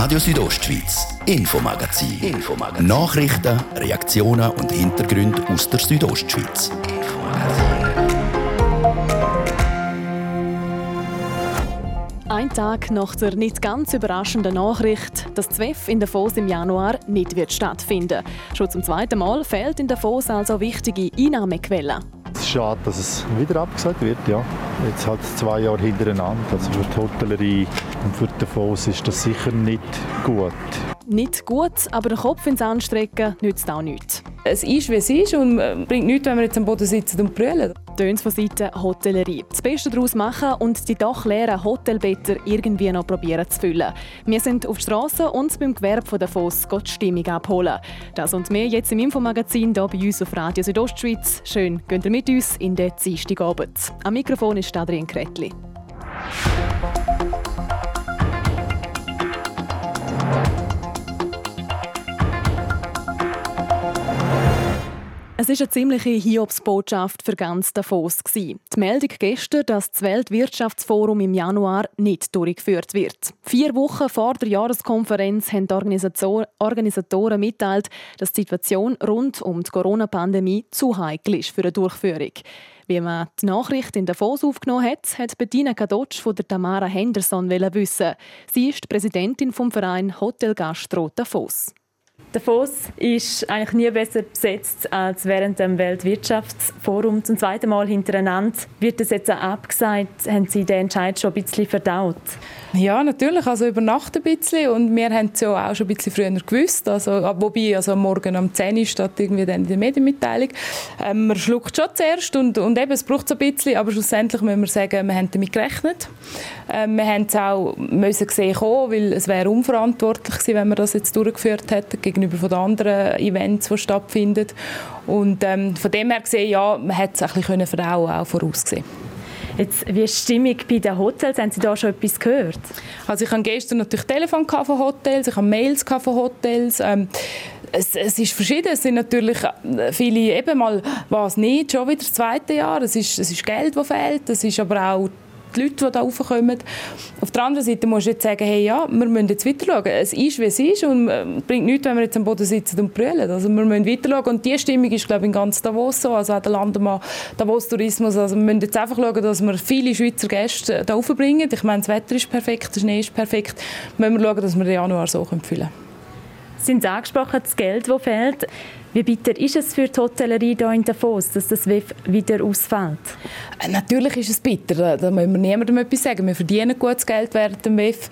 Radio Südostschweiz, Infomagazin. Infomagazin. Nachrichten, Reaktionen und Hintergründe aus der Südostschweiz. Ein Tag nach der nicht ganz überraschenden Nachricht, dass ZWEF in Davos im Januar nicht wird stattfinden Schon zum zweiten Mal fehlt in Davos also wichtige Einnahmequellen. Es ist schade, dass es wieder abgesagt wird, ja. Jetzt halt zwei Jahre hintereinander. Also für die Hotellerie und für Davos ist das sicher nicht gut. Nicht gut, aber den Kopf ins Anstrecken nützt auch nichts. Es ist, wie es ist und äh, bringt nichts, wenn wir jetzt am Boden sitzen und brüllen. Töns von Seiten Hotellerie. Das Beste daraus machen und die doch leeren Hotelbetter irgendwie noch probieren zu füllen. Wir sind auf der Straße und beim Gewerbe von Davos die Stimmung abholen. Das und mehr jetzt im Infomagazin hier bei uns auf Radio Südostschweiz. Schön, geht ihr mit uns in den Dienstagabend. Am Mikrofon ist Adrian Kretli. Es war eine ziemliche Hiobsbotschaft für ganz Davos. Die Meldung gestern, dass das Weltwirtschaftsforum im Januar nicht durchgeführt wird. Vier Wochen vor der Jahreskonferenz haben die Organisatoren mitteilt, dass die Situation rund um die Corona-Pandemie zu heikel ist für eine Durchführung. Wie man die Nachricht in Davos aufgenommen hat, hat Bettina Kadotsch von der Tamara Henderson wissen. Sie ist die Präsidentin vom Verein Hotel Gastro Davos. Davos ist eigentlich nie besser besetzt als während dem Weltwirtschaftsforum. Zum zweiten Mal hintereinander wird es jetzt abgesagt. Haben Sie den Entscheid schon ein bisschen verdaut? Ja, natürlich. Also über Nacht ein bisschen. Und wir haben es ja auch schon ein bisschen früher gewusst. Also, wobei, also morgen um 10 Uhr statt irgendwie dann in der Medienmitteilung. Ähm, man schluckt schon zuerst und, und eben, es braucht es ein bisschen. Aber schlussendlich müssen wir sagen, wir haben damit gerechnet. Ähm, wir haben es auch müssen gesehen kommen, weil es wäre unverantwortlich gewesen, wenn wir das jetzt durchgeführt hätten gegenüber von den anderen Events, die stattfinden. Und ähm, von dem her gesehen, ja, man hätte es ein bisschen verdauen, auch vorausgesehen. Jetzt, wie ist die Stimmung bei den Hotels? Haben Sie da schon etwas gehört? Also ich habe gestern natürlich Telefon von Hotels, ich habe Mails von Hotels. Ähm, es, es, ist verschieden. Es sind natürlich äh, viele eben mal, was nicht, schon wieder das zweite Jahr. Es ist, es ist Geld, das fehlt. Es ist aber auch die Leute, die da raufkommen. Auf der anderen Seite musst du jetzt sagen, hey, ja, wir müssen jetzt weiter schauen. Es ist, wie es ist und es äh, bringt nichts, wenn wir jetzt am Boden sitzen und brüllen. Also wir müssen weiter schauen und die Stimmung ist, glaube ich, in ganz Davos so, also auch der Landemann Davos Tourismus. Also wir müssen jetzt einfach schauen, dass wir viele Schweizer Gäste da raufbringen. Ich meine, das Wetter ist perfekt, der Schnee ist perfekt. Wir müssen schauen, dass wir den Januar so füllen können. Sie haben angesprochen, das Geld, das fehlt. Wie bitter ist es für die Hotellerie hier in Davos, dass das WEF wieder ausfällt? Äh, natürlich ist es bitter. Da müssen wir niemandem etwas sagen. Wir verdienen gutes Geld während dem WEF.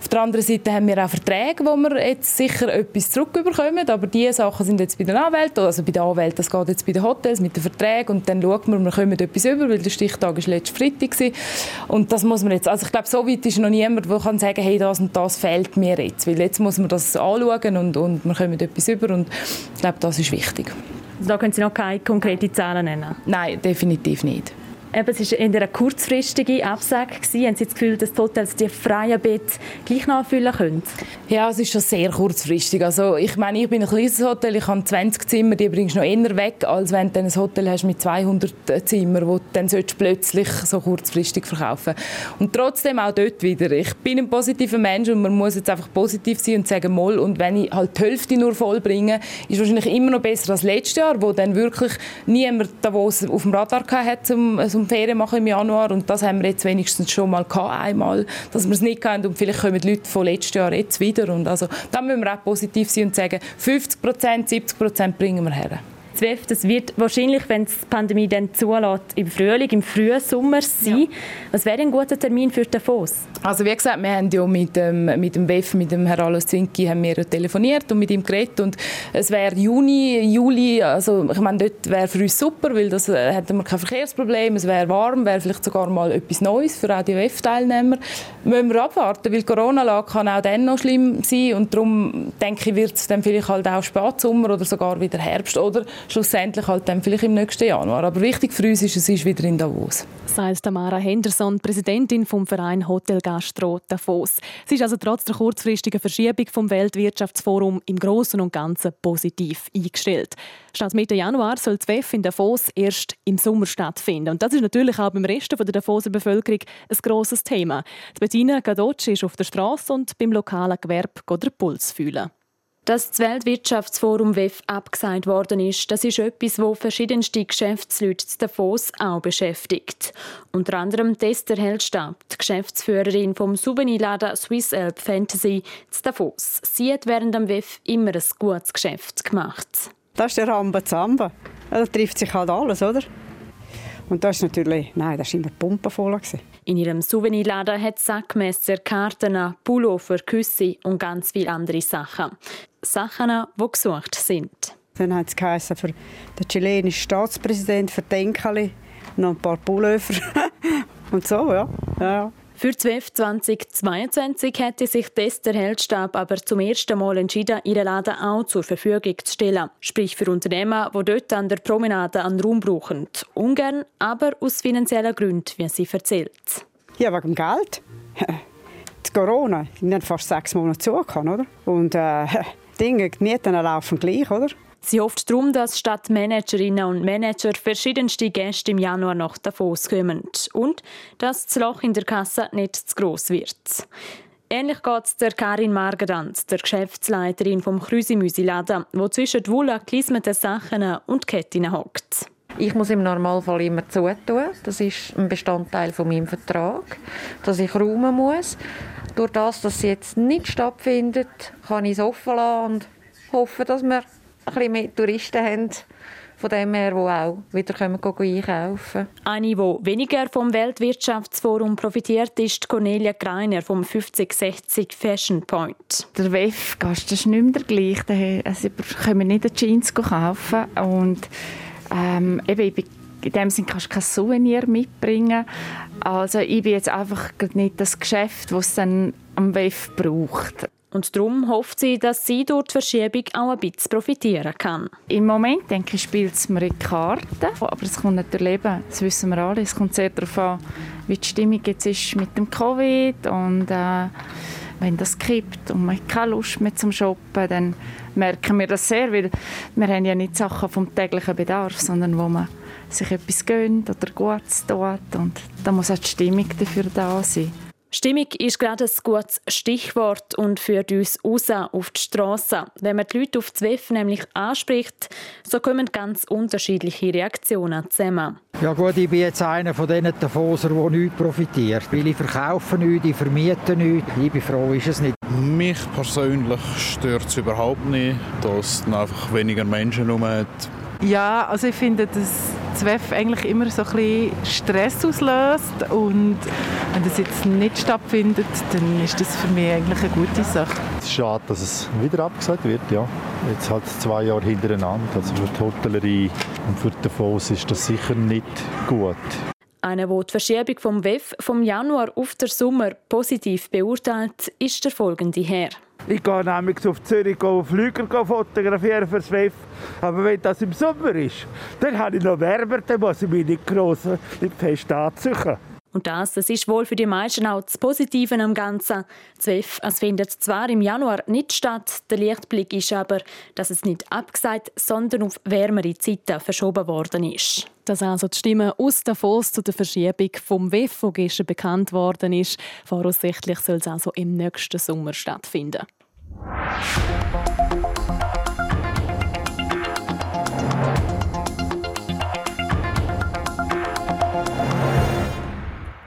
Auf der anderen Seite haben wir auch Verträge, wo wir jetzt sicher etwas zurückbekommen. Aber diese Sachen sind jetzt bei den Anwälten. Also bei den Anwälten, das geht jetzt bei den Hotels mit den Verträgen. Und dann schaut man, wir kommen etwas über, weil der Stichtag war letzten Freitag. War. Und das muss man jetzt, also ich glaube, so weit ist noch niemand, der kann sagen, hey, das und das fehlt mir jetzt. Weil jetzt muss man das anschauen und, und wir kommen etwas über. Und ich glaube, das ist wichtig. Da können Sie noch keine konkreten Zahlen nennen? Nein, definitiv nicht. Eben, es war eine kurzfristige Absage. Haben Sie das Gefühl, dass die Hotels die freien Betten gleich nachfüllen können? Ja, es ist schon sehr kurzfristig. Also, ich meine, ich bin ein kleines Hotel, ich habe 20 Zimmer, die bringst du noch eher weg, als wenn du ein Hotel hast mit 200 Zimmern, wo du dann plötzlich so kurzfristig verkaufen Und trotzdem auch dort wieder. Ich bin ein positiver Mensch und man muss jetzt einfach positiv sein und sagen, mal, und wenn ich halt die Hälfte nur voll bringe, ist wahrscheinlich immer noch besser als letztes Jahr, wo dann wirklich niemand da, wo es auf dem Radar hatte, um, um Ferien machen im Januar und das haben wir jetzt wenigstens schon mal gehabt, einmal, dass wir es nicht hatten und vielleicht kommen die Leute von letztes Jahr jetzt wieder und also da müssen wir auch positiv sein und sagen, 50 Prozent, 70 Prozent bringen wir her. ZWEF, das wird wahrscheinlich, wenn die Pandemie dann zulässt, im Frühling, im frühen Sommer sein. Ja. Was wäre ein guter Termin für Davos? Also wie gesagt, wir haben ja mit dem, mit dem WEF, mit dem Herrn Alois Zinki, haben wir telefoniert und mit ihm geredet und es wäre Juni, Juli, also ich meine, dort wäre für uns super, weil das äh, hätten wir kein Verkehrsproblem, es wäre warm, wäre vielleicht sogar mal etwas Neues für auch die WEF-Teilnehmer. Müssen wir abwarten, weil die Corona-Lage kann auch dann noch schlimm sein und darum denke ich, wird es dann vielleicht halt auch Spätsommer oder sogar wieder Herbst oder schlussendlich halt dann vielleicht im nächsten Januar. Aber wichtig für uns ist, es ist wieder in Davos. Sagt Tamara Henderson, Präsidentin vom Verein Hotel Gastro Davos. Sie ist also trotz der kurzfristigen Verschiebung vom Weltwirtschaftsforum im Großen und Ganzen positiv eingestellt. Statt Mitte Januar soll das WEF in Davos erst im Sommer stattfinden. Und das ist natürlich auch beim Rest der Davoser Bevölkerung ein grosses Thema. Die Bettina Gadocci ist auf der Straße und beim lokalen Gewerbe den Puls fühlen. Dass das Weltwirtschaftsforum WEF abgesagt worden ist, das ist etwas, wo verschiedenste Geschäftsleute zu Davos auch beschäftigt. Unter anderem Tester Hellstab, die Geschäftsführerin vom Souvenirladen Swiss Alp Fantasy zu Davos. Sie hat während dem WEF immer ein gutes Geschäft gemacht. Das ist der Rambazamba. Da trifft sich halt alles, oder? Und das ist natürlich, nein, das war immer pumpenvoll. In ihrem Souvenirladen hat Sackmesser, Karten, Pullover, Küsse und ganz viele andere Sachen. Sachen, die gesucht sind. Dann hat es geheißen, für den chilenischen Staatspräsidenten, für Denkali, noch ein paar Pullover. und so, ja. ja. Für 12 2022 hätte sich Tester Heldstab aber zum ersten Mal entschieden, ihren Laden auch zur Verfügung zu stellen. Sprich für Unternehmen, die dort an der Promenade einen Raum brauchen. Ungern, aber aus finanziellen Gründen, wie sie erzählt. Ja, wegen dem Geld. Die Corona, die haben fast sechs Monate zugekommen, oder? Und äh, Dinge, die Mieten laufen gleich, oder? Sie hofft darum, dass statt Managerinnen und Manager verschiedenste Gäste im Januar nach Davos kommen und dass das Loch in der Kasse nicht zu gross wird. Ähnlich geht es der Karin Margedant, der Geschäftsleiterin vom Krüsimüsi-Laden, wo zwischen wohl gelismeten Sachen und Ketten hockt. Ich muss im Normalfall immer zutun. Das ist ein Bestandteil von meinem Vertrag, dass ich räumen muss. Durch das, dass es jetzt nicht stattfindet, kann ich es offen lassen und hoffe, dass wir ein bisschen mehr Touristen haben, von dem her, die auch wieder kommen, einkaufen Eine, die weniger vom Weltwirtschaftsforum profitiert, ist Cornelia Greiner vom 5060 Fashion Point. Der WEF-Gast ist nicht mehr der gleiche. Also, können wir nicht die Jeans kaufen. Und ähm, eben, in dem Sinne kannst du kein Souvenir mitbringen. Also ich bin jetzt einfach nicht das Geschäft, das es dann am WEF braucht. Und darum hofft sie, dass sie durch die Verschiebung auch ein bisschen profitieren kann. Im Moment denke ich, spielt es mir in Karten. Aber es kommt natürlich eben, das wissen wir alle, es kommt sehr darauf an, wie die Stimmung jetzt ist mit dem Covid. Und äh, wenn das kippt und man keine Lust mehr zum Shoppen, dann merken wir das sehr, weil wir haben ja nicht Sachen vom täglichen Bedarf, sondern wo man sich etwas gönnt oder Gutes tut. Und da muss auch die Stimmung dafür da sein. Stimmung ist gerade ein gutes Stichwort und führt uns raus auf die Straße. Wenn man die Leute auf das WEF nämlich anspricht, so kommen ganz unterschiedliche Reaktionen zusammen. Ja gut, ich bin jetzt einer von diesen Davoser, der nichts profitiert. Weil ich verkaufe nichts, ich vermiete nichts. Ich bin froh, ist es nicht. Mich persönlich stört es überhaupt nicht, dass es einfach weniger Menschen herum hat. Ja, also ich finde, das WEF eigentlich immer so ein bisschen Stress auslöst und wenn das jetzt nicht stattfindet, dann ist das für mich eigentlich eine gute Sache. Es ist schade, dass es wieder abgesagt wird, ja. Jetzt halt zwei Jahre hintereinander. Also für die Hotellerie und für den Fonds ist das sicher nicht gut. Einer, der die Verschiebung vom WEF vom Januar auf den Sommer positiv beurteilt, ist der folgende Herr. Ich gehe nämlich auf Zürich Flüger fotografieren fürs WEF. Aber wenn das im Sommer ist, dann habe ich noch wärmer, dann muss ich mich nicht gross nicht fest anziehen. Und das, das ist wohl für die meisten auch das Positive am Ganzen. Das WEF es findet zwar im Januar nicht statt, der Lichtblick ist aber, dass es nicht abgesagt, sondern auf wärmere Zeiten verschoben worden ist. Das also die Stimme aus Davos zu der Verschiebung vom WEF, gestern bekannt worden ist. Voraussichtlich soll es also im nächsten Sommer stattfinden.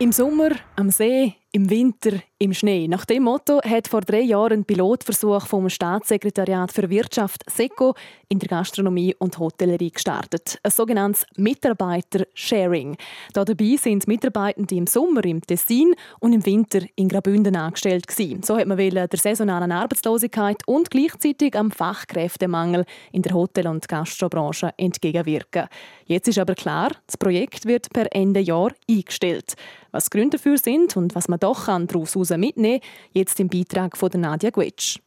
Im Sommer, am See, im Winter, im Schnee. Nach dem Motto hat vor drei Jahren ein Pilotversuch vom Staatssekretariat für Wirtschaft SECO in der Gastronomie und Hotellerie gestartet. Ein sogenanntes Mitarbeiter-Sharing. Dabei sind Mitarbeitende im Sommer im Tessin und im Winter in Graubünden angestellt gewesen. So hat man der saisonalen Arbeitslosigkeit und gleichzeitig am Fachkräftemangel in der Hotel- und Gastrobranche entgegenwirken. Jetzt ist aber klar, das Projekt wird per Ende Jahr eingestellt. Was Gründe dafür sind und was man doch daraus mitnehmen kann, jetzt im Beitrag von Nadia Gwetsch.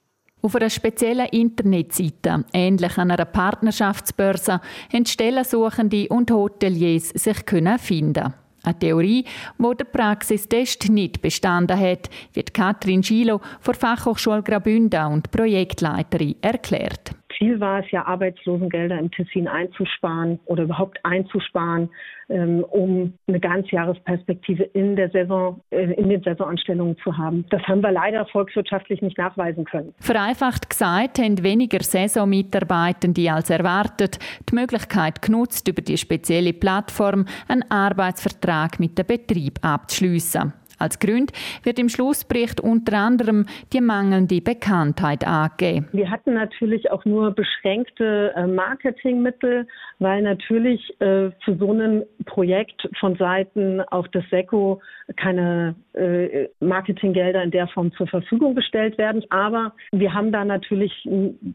Auf einer speziellen Internetseite, ähnlich einer Partnerschaftsbörse, haben Stellensuchende und Hoteliers sich können finden. Eine Theorie, die der Praxistest nicht bestanden hat, wird Katrin Schilo von Fachhochschule Graubünden und Projektleiterin erklärt. Ziel war es ja, Arbeitslosengelder im Tessin einzusparen oder überhaupt einzusparen, ähm, um eine Ganzjahresperspektive in der Saison, äh, in den Saisonanstellungen zu haben. Das haben wir leider volkswirtschaftlich nicht nachweisen können. Vereinfacht gesagt haben weniger Saisonmitarbeitende als erwartet die Möglichkeit genutzt, über die spezielle Plattform einen Arbeitsvertrag mit dem Betrieb abzuschließen. Als Grund wird im Schlussbericht unter anderem die mangelnde Bekanntheit angegeben. Wir hatten natürlich auch nur beschränkte äh, Marketingmittel, weil natürlich äh, für so ein Projekt von Seiten auch des SECO keine äh, Marketinggelder in der Form zur Verfügung gestellt werden. Aber wir haben da natürlich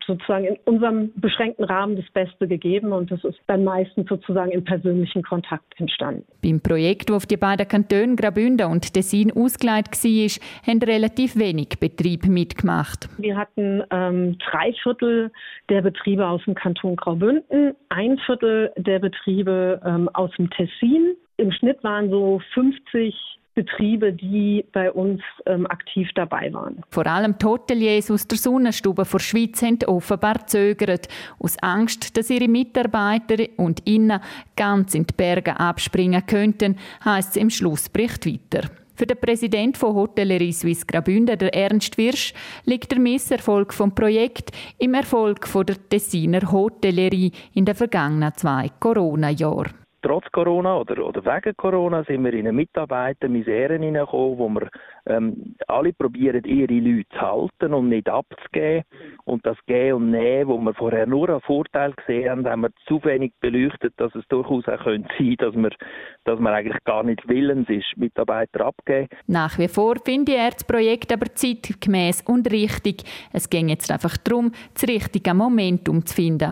sozusagen in unserem beschränkten Rahmen das Beste gegeben und das ist dann meistens sozusagen im persönlichen Kontakt entstanden. Beim Projekt, das auf die beiden Kantone Graubünden und Tessin ausgelegt war, haben relativ wenig Betriebe mitgemacht. Wir hatten ähm, drei Viertel der Betriebe aus dem Kanton Graubünden, ein Viertel der Betriebe ähm, aus dem Tessin. Im Schnitt waren so 50 Betriebe, die bei uns ähm, aktiv dabei waren. Vor allem die Hoteliers aus der Sonnenstube vor Schweiz haben offenbar zögert, aus Angst, dass ihre Mitarbeiter und Innen ganz in die Berge abspringen könnten, heisst es im Schlussbericht weiter. Für den Präsidenten von Hotellerie Suisse Graubünden, der Ernst Wirsch, liegt der Misserfolg vom Projekt im Erfolg von der Tessiner Hotellerie in den vergangenen zwei Corona-Jahren trotz Corona oder, oder wegen Corona sind wir in eine Mitarbeitermisere hineingekommen, wo wir ähm, alle probieren, ihre Leute zu halten und nicht abzugeben. Und das Gehen und Nehmen, wo wir vorher nur einen Vorteil gesehen haben, haben wir zu wenig beleuchtet, dass es durchaus auch könnte sein dass man, dass man eigentlich gar nicht willens ist, Mitarbeiter abzugeben. Nach wie vor finde ich das Projekt aber zeitgemäß und richtig. Es ging jetzt einfach darum, das richtige Momentum zu finden.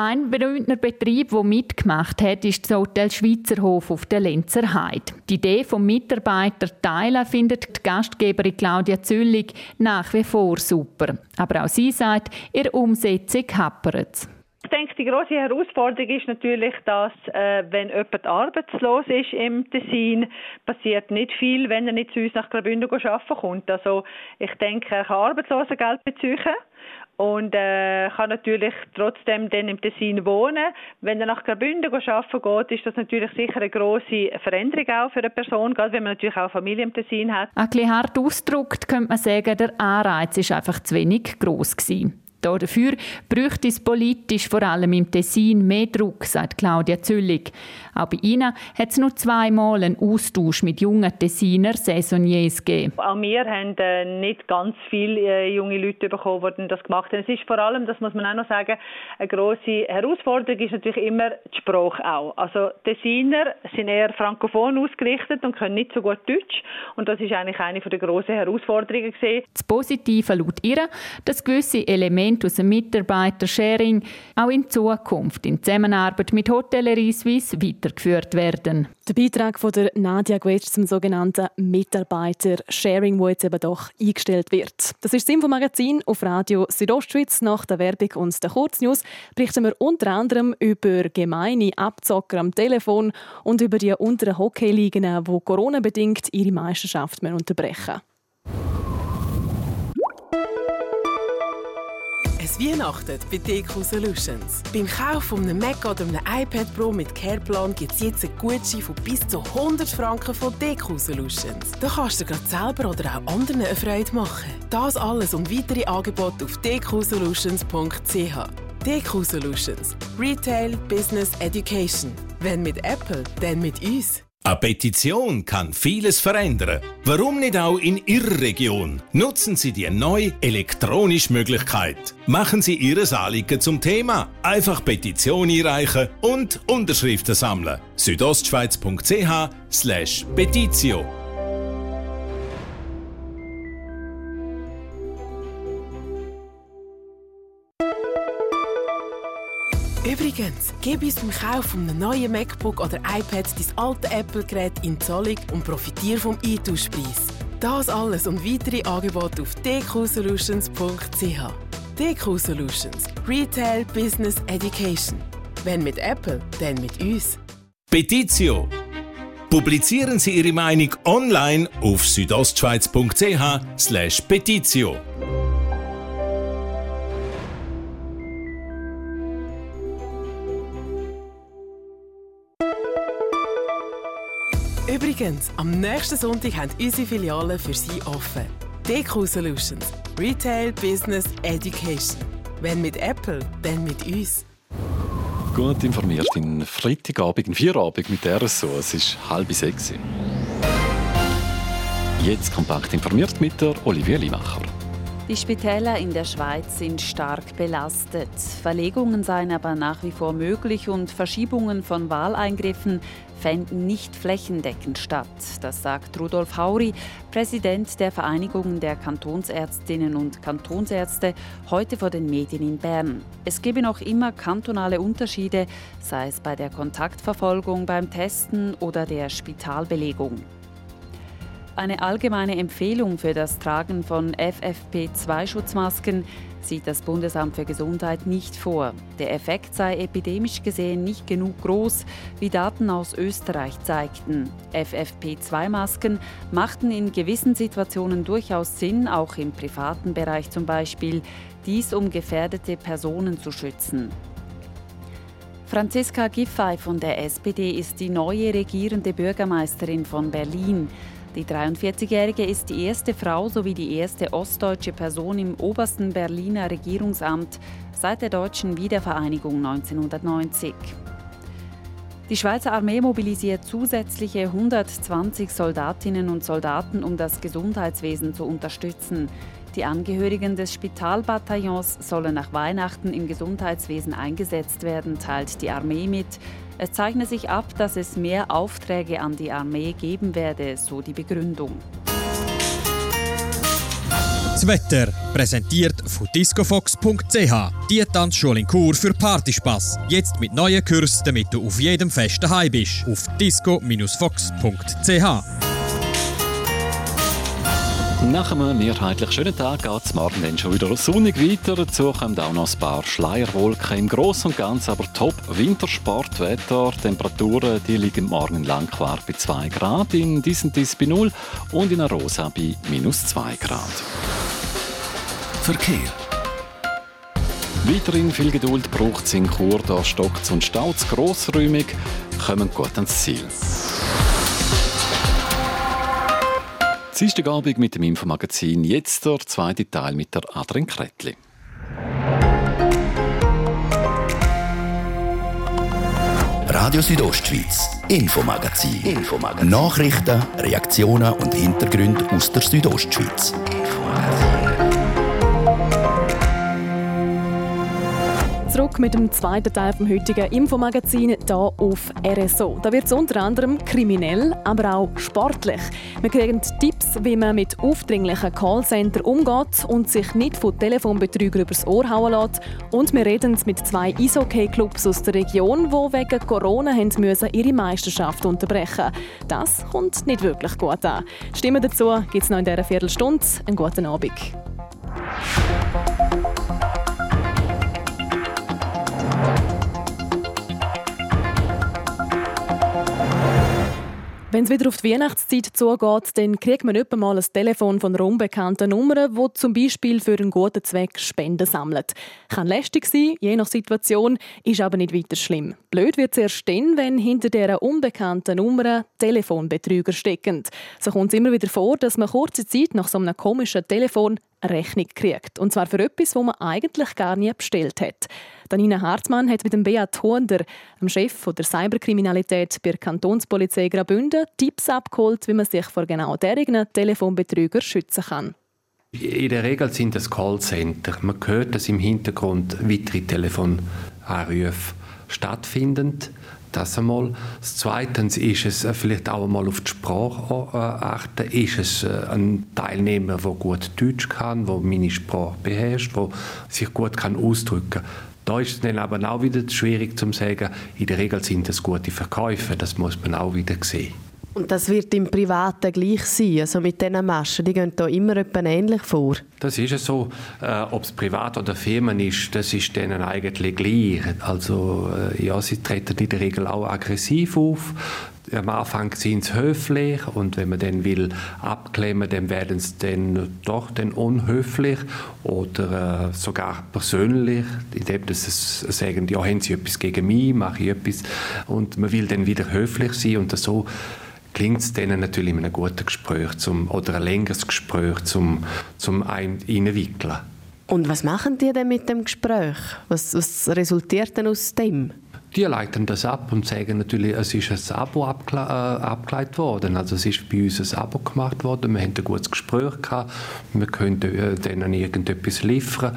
Ein berühmter Betrieb, der mitgemacht hat, ist das Hotel Schweizerhof auf der Lenzer Heide. Die Idee vom Mitarbeiter teilen findet die Gastgeberin Claudia Züllig nach wie vor super. Aber auch sie sagt, ihre Umsetzung happert ich denke, die große Herausforderung ist natürlich, dass äh, wenn jemand arbeitslos ist im Tessin, passiert nicht viel, wenn er nicht zu uns nach Graubünden arbeiten kommt. Also ich denke, er kann Arbeitslosengeld beziehen und äh, kann natürlich trotzdem dann im Tessin wohnen. Wenn er nach Graubünden arbeiten geht, ist das natürlich sicher eine grosse Veränderung auch für eine Person, gerade wenn man natürlich auch Familie im Tessin hat. Ein bisschen hart ausgedrückt könnte man sagen, der Anreiz ist einfach zu wenig groß gewesen. Dafür bräuchte es politisch vor allem im Tessin mehr Druck, sagt Claudia Züllig. Auch bei ihnen hat es nur zweimal einen Austausch mit jungen Tessiner Saisonniers gegeben. Auch wir haben äh, nicht ganz viele äh, junge Leute bekommen, die das gemacht haben. Es ist vor allem, das muss man auch noch sagen, eine grosse Herausforderung ist natürlich immer die Sprache auch. Also Tessiner sind eher frankophon ausgerichtet und können nicht so gut Deutsch. Und das ist eigentlich eine der grossen Herausforderungen. Gewesen. Das Positive laut ihr, dass gewisse Elemente aus dem Mitarbeiter-Sharing auch in Zukunft in Zusammenarbeit mit Hotellerie Suisse weiter weitergeführt werden. Der Beitrag von der Nadia Guetsch zum sogenannten Mitarbeiter-Sharing, wo jetzt eben doch eingestellt wird. Das ist das Infomagazin auf Radio Südostschweiz. Nach der Werbung und der Kurznews berichten wir unter anderem über gemeine Abzocker am Telefon und über die unteren Hockeyligen, die Corona-bedingt ihre Meisterschaft unterbrechen Es weihnachtet bei DQ Solutions. Beim Kauf von Mac oder einem iPad Pro mit Careplan gibt es jetzt einen Gutschein von bis zu 100 Franken von DQ Solutions. Da kannst du dir selber oder auch anderen eine Freude machen. Das alles und weitere Angebote auf dqsolutions.ch. DQ Solutions. Retail, Business, Education. Wenn mit Apple, dann mit uns. Eine Petition kann vieles verändern. Warum nicht auch in Ihrer Region? Nutzen Sie die neue elektronische Möglichkeit. Machen Sie Ihre Anliegen zum Thema. Einfach Petition einreichen und Unterschriften sammeln. südostschweiz.ch slash Petitio. Übrigens, gib uns beim Kauf einem neuen MacBook oder iPad dein alte Apple-Gerät in Zollung und profitiere vom Eintauschpreis. Das alles und weitere Angebote auf dqsolutions.ch. DQ Solutions. Retail Business Education. Wenn mit Apple, dann mit uns. Petitio. Publizieren Sie Ihre Meinung online auf südostschweiz.ch Übrigens, am nächsten Sonntag haben unsere Filialen für Sie offen. DQ Solutions. Retail Business Education. Wenn mit Apple, dann mit uns. Gut informiert in Freitagabend, in Vierabend mit RSO. Es ist halb sechs. Jetzt kompakt informiert mit der Olivia Limacher. Die Spitäler in der Schweiz sind stark belastet. Verlegungen seien aber nach wie vor möglich und Verschiebungen von Wahleingriffen fänden nicht flächendeckend statt. Das sagt Rudolf Hauri, Präsident der Vereinigung der Kantonsärztinnen und Kantonsärzte, heute vor den Medien in Bern. Es gebe noch immer kantonale Unterschiede, sei es bei der Kontaktverfolgung, beim Testen oder der Spitalbelegung. Eine allgemeine Empfehlung für das Tragen von FFP2-Schutzmasken sieht das Bundesamt für Gesundheit nicht vor. Der Effekt sei epidemisch gesehen nicht genug groß, wie Daten aus Österreich zeigten. FFP2-Masken machten in gewissen Situationen durchaus Sinn, auch im privaten Bereich zum Beispiel, dies um gefährdete Personen zu schützen. Franziska Giffey von der SPD ist die neue regierende Bürgermeisterin von Berlin. Die 43-Jährige ist die erste Frau sowie die erste ostdeutsche Person im obersten Berliner Regierungsamt seit der deutschen Wiedervereinigung 1990. Die Schweizer Armee mobilisiert zusätzliche 120 Soldatinnen und Soldaten, um das Gesundheitswesen zu unterstützen. Die Angehörigen des Spitalbataillons sollen nach Weihnachten im Gesundheitswesen eingesetzt werden, teilt die Armee mit. Es zeichne sich ab, dass es mehr Aufträge an die Armee geben werde, so die Begründung. Das Wetter präsentiert von discofox.ch. Die Tanzschule in Kur für Partyspaß. Jetzt mit neuen Kursen, damit du auf jedem Fest daheim bist. Auf disco-fox.ch. Nach einem mehrheitlich schönen Tag geht es morgen dann schon wieder sonnig weiter. Dazu kommen auch noch ein paar Schleierwolken. Im Großen und Ganzen aber top Wintersportwetter. Temperaturen die liegen morgen Langquart bei 2 Grad, in Disentis bei 0 und in Arosa bei minus 2 Grad. Verkehr. Weiterhin viel Geduld braucht es in Chur, da stockt und staut grossräumig, kommen gut ans Ziel. Dienstagabend mit dem Infomagazin. Jetzt der zweite Teil mit der Adrian Kretli. Radio Südostschweiz, Infomagazin. Infomagazin. Nachrichten, Reaktionen und Hintergründe aus der Südostschweiz. Zurück mit dem zweiten Teil vom heutigen Infomagazin hier auf RSO. Da wird es unter anderem kriminell, aber auch sportlich. Wir kriegen Tipps, wie man mit aufdringlichen Callcenter umgeht und sich nicht von Telefonbetrügern übers Ohr hauen lässt. Und wir reden mit zwei Eishockey-Clubs aus der Region, die wegen Corona müssen ihre Meisterschaft unterbrechen Das kommt nicht wirklich gut an. Stimmen dazu gibt es noch in dieser Viertelstunde. Einen guten Abend. Wenn es wieder auf die Weihnachtszeit zugeht, dann kriegt man etwa mal ein Telefon von einer unbekannten Nummer, wo zum Beispiel für einen guten Zweck Spenden sammelt. Kann lästig sein, je nach Situation, ist aber nicht weiter schlimm. Blöd wird es erst dann, wenn hinter dieser unbekannten Nummer Telefonbetrüger stecken. So kommt es immer wieder vor, dass man kurze Zeit nach so einem komischen Telefon eine Rechnung kriegt. Und zwar für etwas, das man eigentlich gar nie bestellt hat. Danina Hartmann hat mit dem Beat Hunder, dem Chef der Cyberkriminalität bei der Kantonspolizei Graubünden, Tipps abgeholt, wie man sich vor genau deren Telefonbetrüger schützen kann. In der Regel sind es Callcenter. Man hört, dass im Hintergrund weitere Telefonanrufe stattfinden. Das einmal. Zweitens ist es äh, vielleicht auch einmal auf die Sprache achten. Ist es äh, ein Teilnehmer, der gut Deutsch kann, der meine Sprache beherrscht, der sich gut ausdrücken kann. Da ist es dann aber auch wieder schwierig zu sagen, in der Regel sind es gute Verkäufe, das muss man auch wieder sehen. Und das wird im Privaten gleich sein, also mit diesen Maschen, die gehen da immer ähnlich vor? Das ist es so, äh, ob es privat oder Firmen ist, das ist denen eigentlich gleich. Also äh, ja, sie treten in der Regel auch aggressiv auf. Am Anfang sind sie höflich und wenn man dann will abklemmen, dann werden sie dann doch dann unhöflich oder äh, sogar persönlich, indem sie sagen, ja, haben sie etwas gegen mich, mache ich etwas und man will dann wieder höflich sein und so klingt es denen natürlich in einem guten Gespräch zum, oder ein längeres Gespräch zum, zum einwickeln. Und was machen die denn mit dem Gespräch? Was, was resultiert denn aus dem? Die leiten das ab und sagen natürlich, es ist ein Abo äh, abgeleitet worden. Also es ist bei uns ein Abo gemacht worden, wir haben ein gutes Gespräch gehabt, wir können äh, denen irgendetwas liefern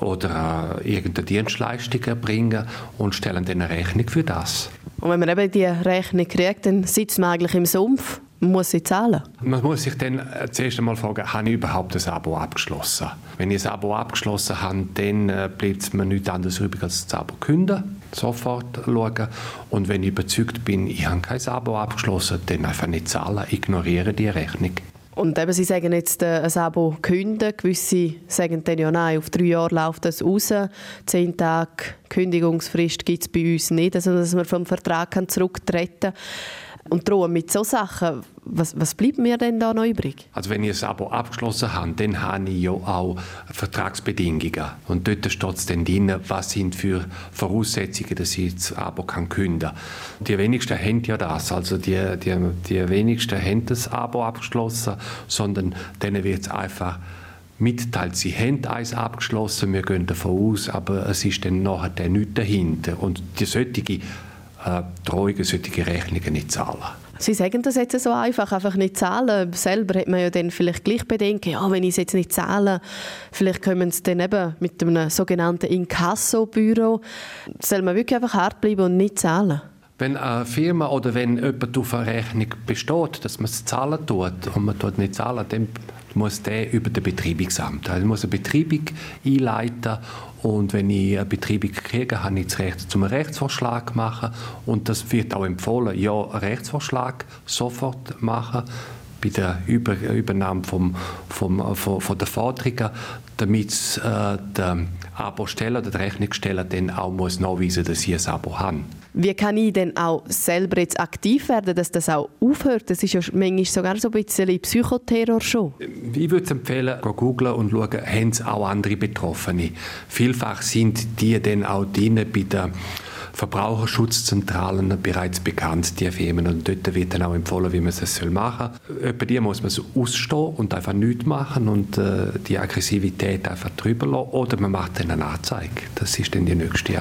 oder äh, irgendeine Dienstleistung erbringen und stellen dann eine Rechnung für das. Und wenn man eben die Rechnung kriegt, dann sitzt man eigentlich im Sumpf muss sie zahlen? Man muss sich dann äh, zuerst einmal fragen, habe ich überhaupt ein Abo abgeschlossen? Wenn ich ein Abo abgeschlossen habe, dann äh, bleibt mir nichts anderes übrig, als das Abo künden, sofort schauen. Und wenn ich überzeugt bin, ich habe kein Abo abgeschlossen, dann einfach nicht zahlen, ignoriere die Rechnung. Und eben, Sie sagen jetzt, äh, ein Abo künden. Gewisse sagen dann, ja nein, auf drei Jahre läuft das raus. Zehn Tage Kündigungsfrist gibt es bei uns nicht, also dass man vom Vertrag zurücktreten kann. Und drohen mit solchen Sachen, was, was bleibt mir denn da noch übrig? Also wenn ich ein Abo abgeschlossen habe, dann habe ich ja auch Vertragsbedingungen. Und dort steht es dann drin, was sind für Voraussetzungen, dass ich das Abo kann künden kann. Die wenigsten haben ja das. Also die, die, die wenigsten haben das Abo abgeschlossen, sondern denen wird es einfach mitteilt, sie haben eins abgeschlossen, wir gehen davon aus, aber es ist dann nachher nichts dahinter. Und die solche äh, Drohungen, solche Rechnungen nicht zahlen. Sie sagen das jetzt so einfach, einfach nicht zahlen. Selber hat man ja dann vielleicht gleich Bedenken, ja, wenn ich es jetzt nicht zahle, vielleicht kommen sie dann eben mit einem sogenannten Inkasso-Büro. Soll man wirklich einfach hart bleiben und nicht zahlen? Wenn eine Firma oder wenn jemand auf eine Rechnung besteht, dass man es zahlen tut und man tut nicht zahlen, dann muss der über das Betreibungsamt. Also muss eine Betreibung einleiten und wenn ich eine Betreibung kriege, habe ich das Recht, zum Rechtsvorschlag machen und das wird auch empfohlen, ja, einen Rechtsvorschlag sofort machen bei der Über Übernahme vom, vom, von, von der Forderungen, damit äh, der Abo-Steller oder der Rechnungssteller dann auch muss nachweisen muss, dass sie ein Abo haben. Wie kann ich denn auch selber jetzt aktiv werden, dass das auch aufhört? Das ist ja manchmal sogar so ein bisschen Psychoterror schon. Ich würde empfehlen, googeln und schauen, haben es auch andere Betroffene. Vielfach sind die dann auch drin bei der Verbraucherschutzzentralen bereits bekannt, die Firmen. Und dort wird dann auch empfohlen, wie man es machen soll. Etwa die muss man so ausstehen und einfach nichts machen und äh, die Aggressivität einfach drüber lassen. Oder man macht dann eine Anzeige. Das ist dann der nächste,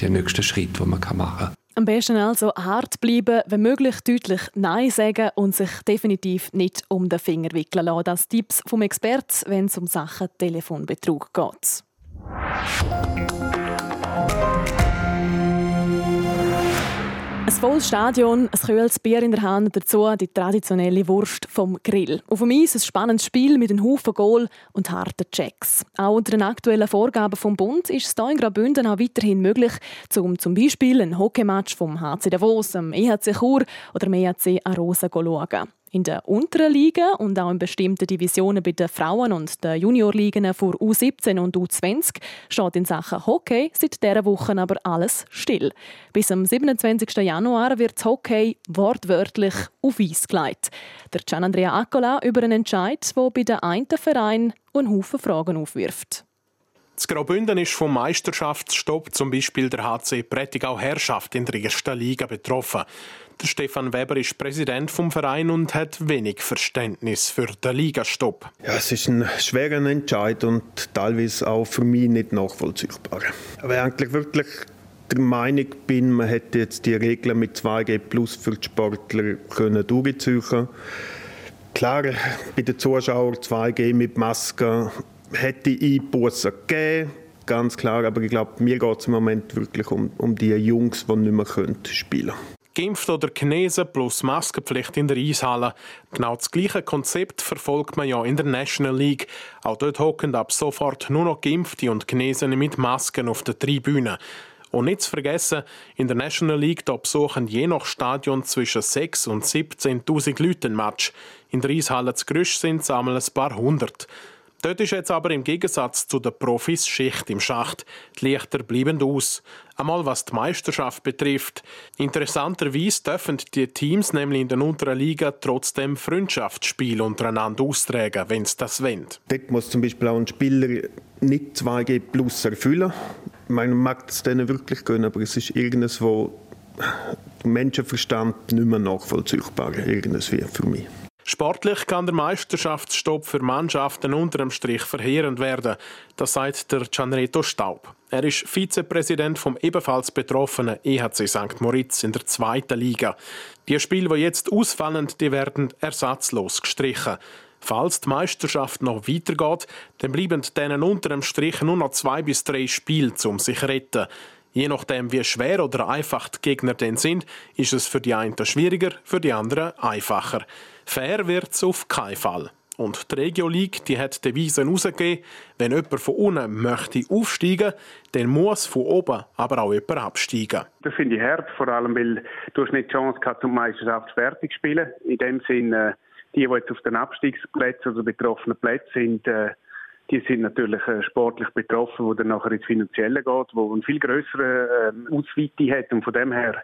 der nächste Schritt, den man machen kann. Am besten also hart bleiben, wenn möglich deutlich Nein sagen und sich definitiv nicht um den Finger wickeln lassen. Das Tipps vom Experten, wenn es um Sachen Telefonbetrug geht. Ein volles Stadion, ein kühles Bier in der Hand, dazu die traditionelle Wurst vom Grill. Auf dem Eis ein spannendes Spiel mit einem Haufen Goal und harten Checks. Auch unter den aktuellen Vorgaben vom Bund ist es hier in Graubünden auch weiterhin möglich, um zum Beispiel ein Hockeymatch vom HC Davos, dem EHC Chur oder dem EHC Arosa zu schauen. In der unteren Liga und auch in bestimmten Divisionen bei den Frauen- und den Juniorligen vor U17 und U20 steht in Sachen Hockey seit dieser Woche aber alles still. Bis am 27. Januar wird das Hockey wortwörtlich auf Eis gelegt. Der Gian Andrea Accola über einen Entscheid, der bei den einen Verein einen Haufen Fragen aufwirft. Das Graubünden ist vom Meisterschaftsstopp zum Beispiel der HC Prättigau Herrschaft in der ersten Liga betroffen. Der Stefan Weber ist Präsident vom Verein und hat wenig Verständnis für den Ligastopp. Ja, es ist ein schwerer Entscheid und teilweise auch für mich nicht nachvollziehbar. Aber eigentlich wirklich der Meinung bin, man hätte jetzt die Regeln mit 2G Plus für die Sportler können durchziehen Klar, bei den Zuschauern 2G mit Maske hätte ich Bussen gegeben, ganz klar, aber ich glaube, mir geht es im Moment wirklich um, um die Jungs, die nicht mehr spielen können. Geimpft oder genesen plus Maskenpflicht in der Eishalle. Genau das gleiche Konzept verfolgt man ja in der National League. Auch dort hocken ab sofort nur noch Geimpfte und Genesene mit Masken auf der Tribüne. Und nicht zu vergessen, in der National League da besuchen je nach Stadion zwischen 6.000 und 17.000 Leute ein Match. In der Eishalle zu Grüsch sind es einmal ein paar hundert. Dort ist jetzt aber im Gegensatz zu den Profis Schicht im Schacht. Die Lichter bleiben aus. Einmal was die Meisterschaft betrifft. Interessanterweise dürfen die Teams nämlich in der unteren Liga trotzdem Freundschaftsspiele untereinander austragen, wenn sie das wollen. Dort muss zum Beispiel auch ein Spieler nicht 2G plus erfüllen. Man mag es denen wirklich gönnen, aber es ist irgendwas, wo Menschenverstand nicht mehr nachvollziehbar ist, für mich. Sportlich kann der Meisterschaftsstopp für Mannschaften unter dem Strich verheerend werden. Das sagt der Gianreto Staub. Er ist Vizepräsident vom ebenfalls betroffenen EHC St. Moritz in der zweiten Liga. Die Spiele, die jetzt ausfallen, die werden ersatzlos gestrichen. Falls die Meisterschaft noch weitergeht, dann bleiben denen unter dem Strich nur noch zwei bis drei Spiele, um sich zu retten. Je nachdem, wie schwer oder einfach die Gegner denn sind, ist es für die einen schwieriger, für die anderen einfacher. Fair wird es auf keinen Fall. Und die Regio League die hat die Devise herausgegeben, wenn jemand von unten möchte aufsteigen, dann muss von oben aber auch jemand absteigen. Das finde ich hart, vor allem weil du hast nicht die Chance gehabt, zum Meisterschaft fertig zu spielen. In dem Sinne, die, die jetzt auf den Abstiegsplätzen oder betroffenen Plätzen sind, äh, die sind natürlich äh, sportlich betroffen, wo dann nachher ins Finanzielle geht, wo eine viel größere äh, Ausweite hat und von dem her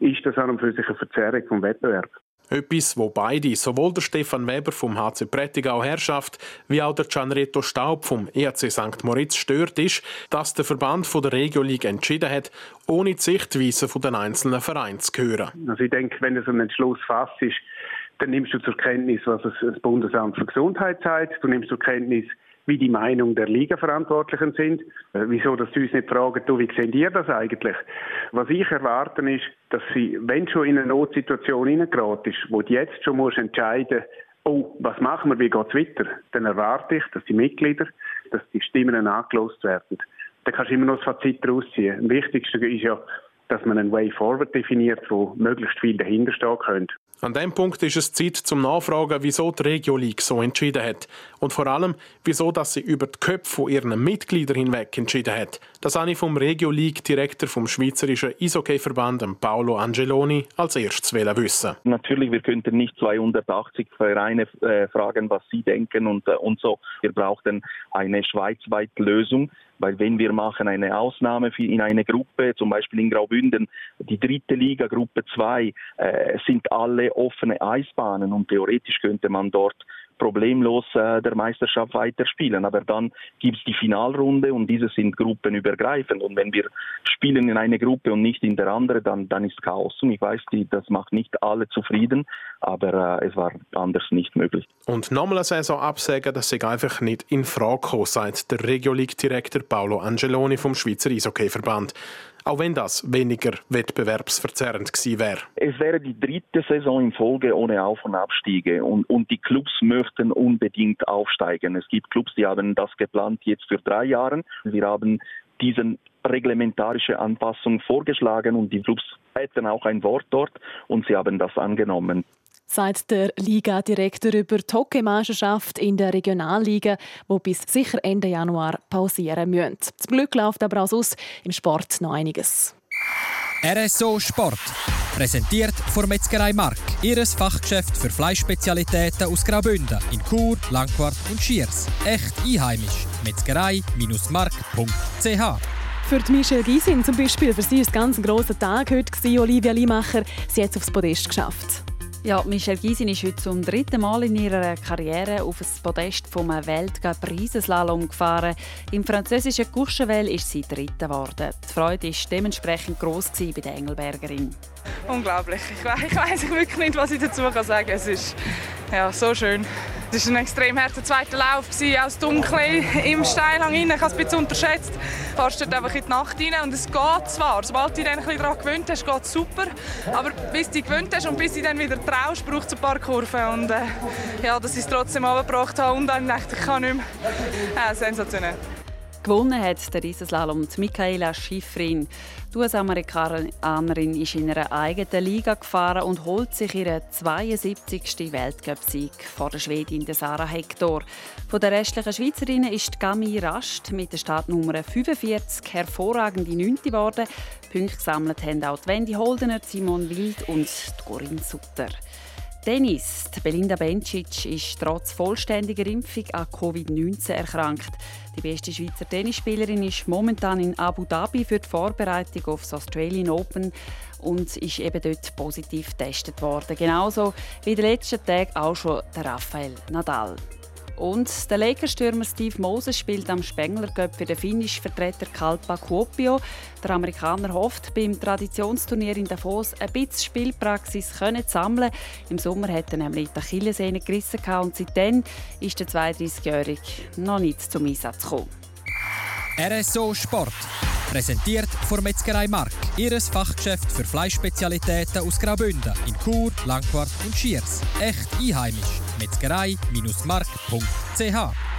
ist das an und für sich eine Verzerrung vom Wettbewerb. Etwas, wo beide, sowohl der Stefan Weber vom HC Prättigau Herrschaft wie auch der Gianretto Staub vom ERC St. Moritz stört, ist, dass der Verband von der Regio League entschieden hat, ohne die Sichtweise von den einzelnen Vereinen zu hören. Also ich denke, wenn es ein Entschluss fasst ist, dann nimmst du zur Kenntnis, was das Bundesamt für Gesundheit sagt, du nimmst zur Kenntnis, wie die Meinung der Liga-Verantwortlichen sind. Äh, wieso, dass sie uns nicht fragen, du, wie seht ihr das eigentlich? Was ich erwarte ist, dass sie, wenn schon in eine Notsituation hineingeraten ist, wo du jetzt schon musst entscheiden oh, was machen wir, wie geht es weiter, dann erwarte ich, dass die Mitglieder, dass die Stimmen angelost werden. Da kannst du immer noch das Fazit daraus ziehen. Am wichtigsten ist ja, dass man einen Way Forward definiert, wo möglichst viel dahinter stehen könnte. An dem Punkt ist es Zeit zum Nachfragen, wieso die Regio League so entschieden hat. Und vor allem, wieso dass sie über die Köpfe von ihren Mitgliedern hinweg entschieden hat. Das habe ich vom Regio League Direktor vom Schweizerischen Eishockey-Verband, Paolo Angeloni, als erstes wissen. Natürlich, wir könnten nicht 280 Vereine äh, fragen, was sie denken und, äh, und so. Wir brauchten eine schweizweite Lösung weil wenn wir machen eine Ausnahme in eine Gruppe, zum Beispiel in Graubünden, die dritte Liga, Gruppe 2, äh, sind alle offene Eisbahnen und theoretisch könnte man dort problemlos äh, der Meisterschaft weiterspielen. Aber dann gibt es die Finalrunde und diese sind gruppenübergreifend. Und wenn wir spielen in eine Gruppe und nicht in der andere, dann, dann ist Chaos. Und ich weiß, die, das macht nicht alle zufrieden, aber äh, es war anders nicht möglich. Und nochmal eine Saison absagen, das sei einfach nicht in Frage gekommen, sagt der Regio-League-Direktor Paolo Angeloni vom Schweizer Eishockey-Verband auch wenn das weniger wettbewerbsverzerrend gewesen wäre. Es wäre die dritte Saison in Folge ohne Auf- und Abstiege und, und die Clubs möchten unbedingt aufsteigen. Es gibt Clubs, die haben das geplant jetzt für drei Jahre. Wir haben diesen reglementarische Anpassung vorgeschlagen und die Clubs hätten auch ein Wort dort und sie haben das angenommen sagt der Liga-Direktor über die Hockeymeisterschaft in der Regionalliga, wo bis sicher Ende Januar pausieren müssen. Zum Glück läuft aber auch im Sport noch einiges. RSO Sport. Präsentiert von Metzgerei Mark. Ihres Fachgeschäft für Fleischspezialitäten aus Graubünden in Chur, Langquart und Schiers. Echt einheimisch. Metzgerei-mark.ch für die Michelle Gysin zum Beispiel, für sie war es ganz ein grosser Tag heute, Olivia Limacher. Sie hat es aufs Podest geschafft. Ja, Michelle Gysin ist heute zum dritten Mal in ihrer Karriere auf das Podest vom Weltcup-Riesenslalom gefahren. Im französischen Courchevel ist sie Dritte geworden. Die Freude war dementsprechend gross bei der Engelbergerin. Unglaublich. Ich weiß wirklich nicht, was ich dazu sagen kann. Es ist ja, so schön. Es war ein extrem harter zweiter Lauf, aus Dunkel im Steilhang rein. Ich habe es ein bisschen unterschätzt. Du fährst dort einfach in die Nacht rein und es geht zwar. Sobald du dich dann daran gewöhnt hast, geht es super. Aber bis du dich gewöhnt hast und bis du dann wieder traust, braucht es ein paar Kurven. Und äh, ja, dass ich es trotzdem runtergebracht habe und dann dachte ich, ich kann nicht mehr. Ja, sensationell. Gewonnen hat der Riesenslalom Michaela Schifrin. Die US-Amerikanerin ist in einer eigenen Liga gefahren und holt sich ihren 72. Weltcupsieg vor der Schwedin Sarah Hector. Von den restlichen Schweizerinnen ist Gami Rast mit der Startnummer 45 hervorragende Neunte geworden. Punkte gesammelt haben auch Wendy Holdener, Simon Wild und Corinne Sutter. Tennis. Belinda Bencic ist trotz vollständiger Impfung an Covid-19 erkrankt. Die beste Schweizer Tennisspielerin ist momentan in Abu Dhabi für die Vorbereitung auf das Australian Open und ist eben dort positiv getestet worden. Genauso wie in den letzten Tagen auch schon der Rafael Nadal. Und der Lakers-Stürmer Steve Moses spielt am Spengler für den finnischen Vertreter Kalpa Kuopio. Der Amerikaner hofft, beim Traditionsturnier in Davos ein bisschen Spielpraxis können sammeln Im Sommer hat er nämlich die Achillessehne gerissen und seitdem ist der 32-Jährige noch nicht zum Einsatz gekommen. RSO Sport. Präsentiert von Metzgerei Mark. Ihres Fachgeschäft für Fleischspezialitäten aus Graubünden in Chur, Langquart und Schiers. Echt einheimisch. Metzgerei-mark.ch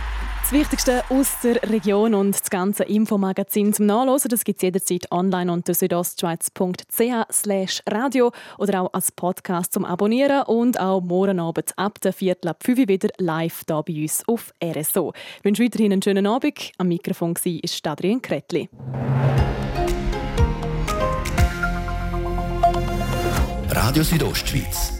das Wichtigste aus der Region und das ganze Infomagazin zum Nachlesen, das gibt es jederzeit online unter südostschweiz.ch radio oder auch als Podcast zum Abonnieren und auch morgen Abend ab der Viertel ab 5 wieder live hier bei uns auf RSO. Ich wünsche weiterhin einen schönen Abend. Am Mikrofon war Adrian Kretli. Radio Südostschweiz,